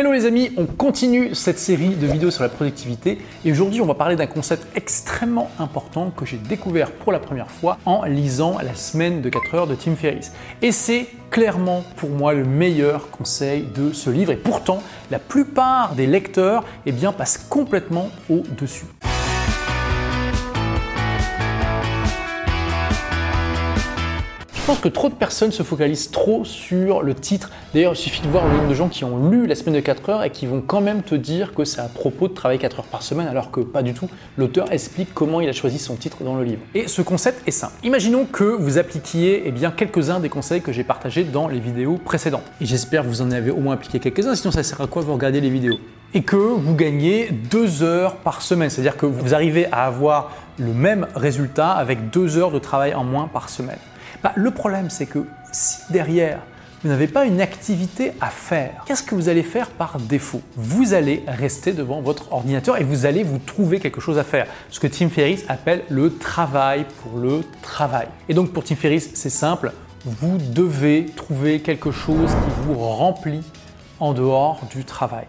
Hello les amis, on continue cette série de vidéos sur la productivité et aujourd'hui on va parler d'un concept extrêmement important que j'ai découvert pour la première fois en lisant La semaine de 4 heures de Tim Ferriss. Et c'est clairement pour moi le meilleur conseil de ce livre et pourtant la plupart des lecteurs eh bien, passent complètement au-dessus. Pense que trop de personnes se focalisent trop sur le titre. D'ailleurs, il suffit de voir le nombre de gens qui ont lu la semaine de 4 heures et qui vont quand même te dire que c'est à propos de travailler 4 heures par semaine, alors que pas du tout. L'auteur explique comment il a choisi son titre dans le livre. Et ce concept est simple. Imaginons que vous appliquiez eh bien, quelques-uns des conseils que j'ai partagés dans les vidéos précédentes. Et j'espère que vous en avez au moins appliqué quelques-uns, sinon ça sert à quoi vous regardez les vidéos? Et que vous gagnez 2 heures par semaine. C'est-à-dire que vous arrivez à avoir le même résultat avec 2 heures de travail en moins par semaine. Bah, le problème, c'est que si derrière, vous n'avez pas une activité à faire, qu'est-ce que vous allez faire par défaut? Vous allez rester devant votre ordinateur et vous allez vous trouver quelque chose à faire. Ce que Tim Ferriss appelle le travail pour le travail. Et donc pour Tim Ferriss, c'est simple, vous devez trouver quelque chose qui vous remplit en dehors du travail.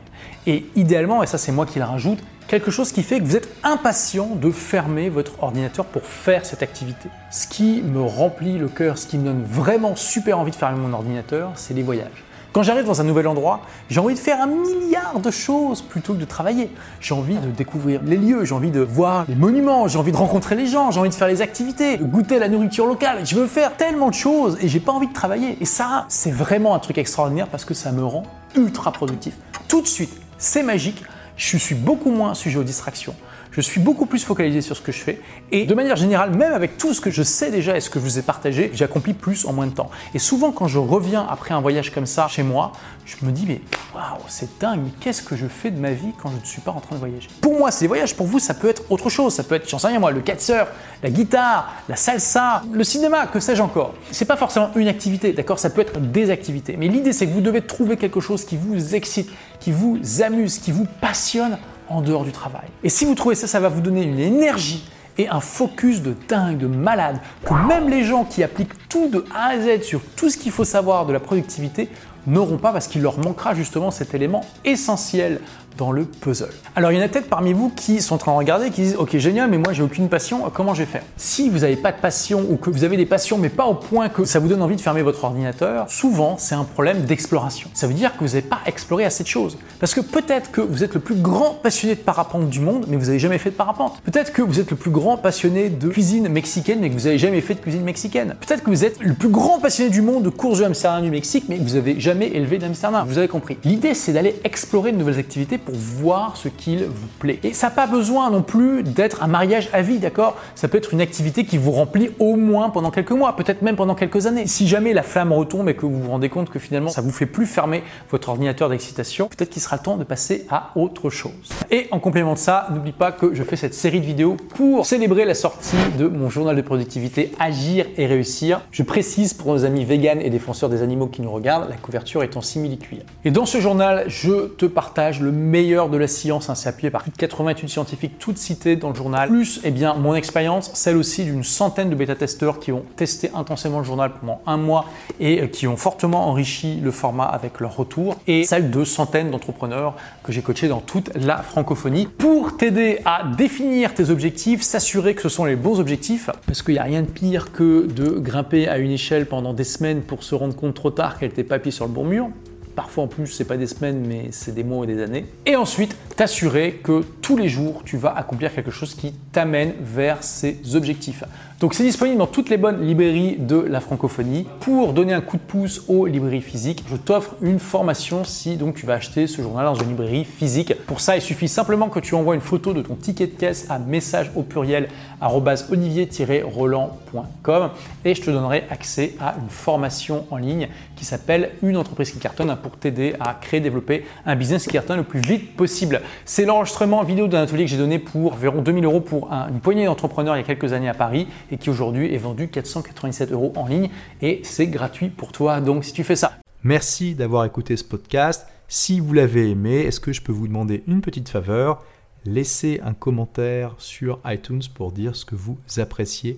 Et idéalement, et ça c'est moi qui le rajoute, quelque chose qui fait que vous êtes impatient de fermer votre ordinateur pour faire cette activité. Ce qui me remplit le cœur, ce qui me donne vraiment super envie de fermer mon ordinateur, c'est les voyages. Quand j'arrive dans un nouvel endroit, j'ai envie de faire un milliard de choses plutôt que de travailler. J'ai envie de découvrir les lieux, j'ai envie de voir les monuments, j'ai envie de rencontrer les gens, j'ai envie de faire les activités, de goûter la nourriture locale. Je veux faire tellement de choses et j'ai pas envie de travailler. Et ça, c'est vraiment un truc extraordinaire parce que ça me rend ultra productif. Tout de suite, c'est magique je suis beaucoup moins sujet aux distractions. Je suis beaucoup plus focalisé sur ce que je fais. Et de manière générale, même avec tout ce que je sais déjà et ce que je vous ai partagé, j'accomplis plus en moins de temps. Et souvent, quand je reviens après un voyage comme ça chez moi, je me dis, mais waouh, c'est dingue, qu'est-ce que je fais de ma vie quand je ne suis pas en train de voyager? Pour moi, des voyages. Pour vous, ça peut être autre chose. Ça peut être, j'en sais rien moi, le kitesurf, la guitare, la salsa, le cinéma, que sais-je encore. C'est pas forcément une activité, d'accord? Ça peut être des activités. Mais l'idée, c'est que vous devez trouver quelque chose qui vous excite, qui vous amuse, qui vous passionne en dehors du travail. Et si vous trouvez ça, ça va vous donner une énergie et un focus de dingue, de malade, que même les gens qui appliquent tout de A à Z sur tout ce qu'il faut savoir de la productivité n'auront pas parce qu'il leur manquera justement cet élément essentiel dans le puzzle. Alors il y en a peut-être parmi vous qui sont en train de regarder, qui disent ok génial, mais moi j'ai aucune passion, comment je vais faire? Si vous n'avez pas de passion ou que vous avez des passions mais pas au point que ça vous donne envie de fermer votre ordinateur, souvent c'est un problème d'exploration. Ça veut dire que vous n'avez pas exploré assez de choses. Parce que peut-être que vous êtes le plus grand passionné de parapente du monde, mais vous n'avez jamais fait de parapente. Peut-être que vous êtes le plus grand passionné de cuisine mexicaine, mais que vous n'avez jamais fait de cuisine mexicaine. Peut-être que vous êtes le plus grand passionné du monde de courses de Amsterdam du Mexique, mais vous n'avez jamais élevé d'Amsterdam. Vous avez compris. L'idée c'est d'aller explorer de nouvelles activités pour voir ce qu'il vous plaît. Et ça n'a pas besoin non plus d'être un mariage à vie, d'accord? Ça peut être une activité qui vous remplit au moins pendant quelques mois, peut-être même pendant quelques années. Si jamais la flamme retombe et que vous vous rendez compte que finalement ça vous fait plus fermer votre ordinateur d'excitation, peut-être qu'il sera temps de passer à autre chose. Et en complément de ça, n'oublie pas que je fais cette série de vidéos pour célébrer la sortie de mon journal de productivité Agir et réussir. Je précise pour nos amis véganes et défenseurs des animaux qui nous regardent, la couverture est en simili-cuir. Et dans ce journal, je te partage le meilleur de la science, hein, c'est appuyé par plus de 80 études scientifiques, toutes citées dans le journal, plus eh bien, mon expérience, celle aussi d'une centaine de bêta-testeurs qui ont testé intensément le journal pendant un mois et euh, qui ont fortement enrichi le format avec leur retour, et celle de centaines d'entrepreneurs que j'ai coachés dans toute la francophonie. Pour t'aider à définir tes objectifs, s'assurer que ce sont les bons objectifs, parce qu'il n'y a rien de pire que de grimper à une échelle pendant des semaines pour se rendre compte trop tard qu'elle n'était pas sur le bon mur. Parfois en plus, c'est pas des semaines, mais c'est des mois et des années. Et ensuite, t'assurer que tous les jours, tu vas accomplir quelque chose qui t'amène vers ces objectifs. Donc c'est disponible dans toutes les bonnes librairies de la francophonie. Pour donner un coup de pouce aux librairies physiques, je t'offre une formation si donc tu vas acheter ce journal dans une librairie physique. Pour ça, il suffit simplement que tu envoies une photo de ton ticket de caisse à message au pluriel olivier-roland.com et je te donnerai accès à une formation en ligne qui s'appelle Une entreprise qui cartonne pour t'aider à créer, développer un business qui cartonne le plus vite possible. C'est l'enregistrement vidéo d'un atelier que j'ai donné pour environ 2000 euros pour une poignée d'entrepreneurs il y a quelques années à Paris et qui aujourd'hui est vendu 497 euros en ligne et c'est gratuit pour toi. Donc si tu fais ça. Merci d'avoir écouté ce podcast. Si vous l'avez aimé, est-ce que je peux vous demander une petite faveur? Laissez un commentaire sur iTunes pour dire ce que vous appréciez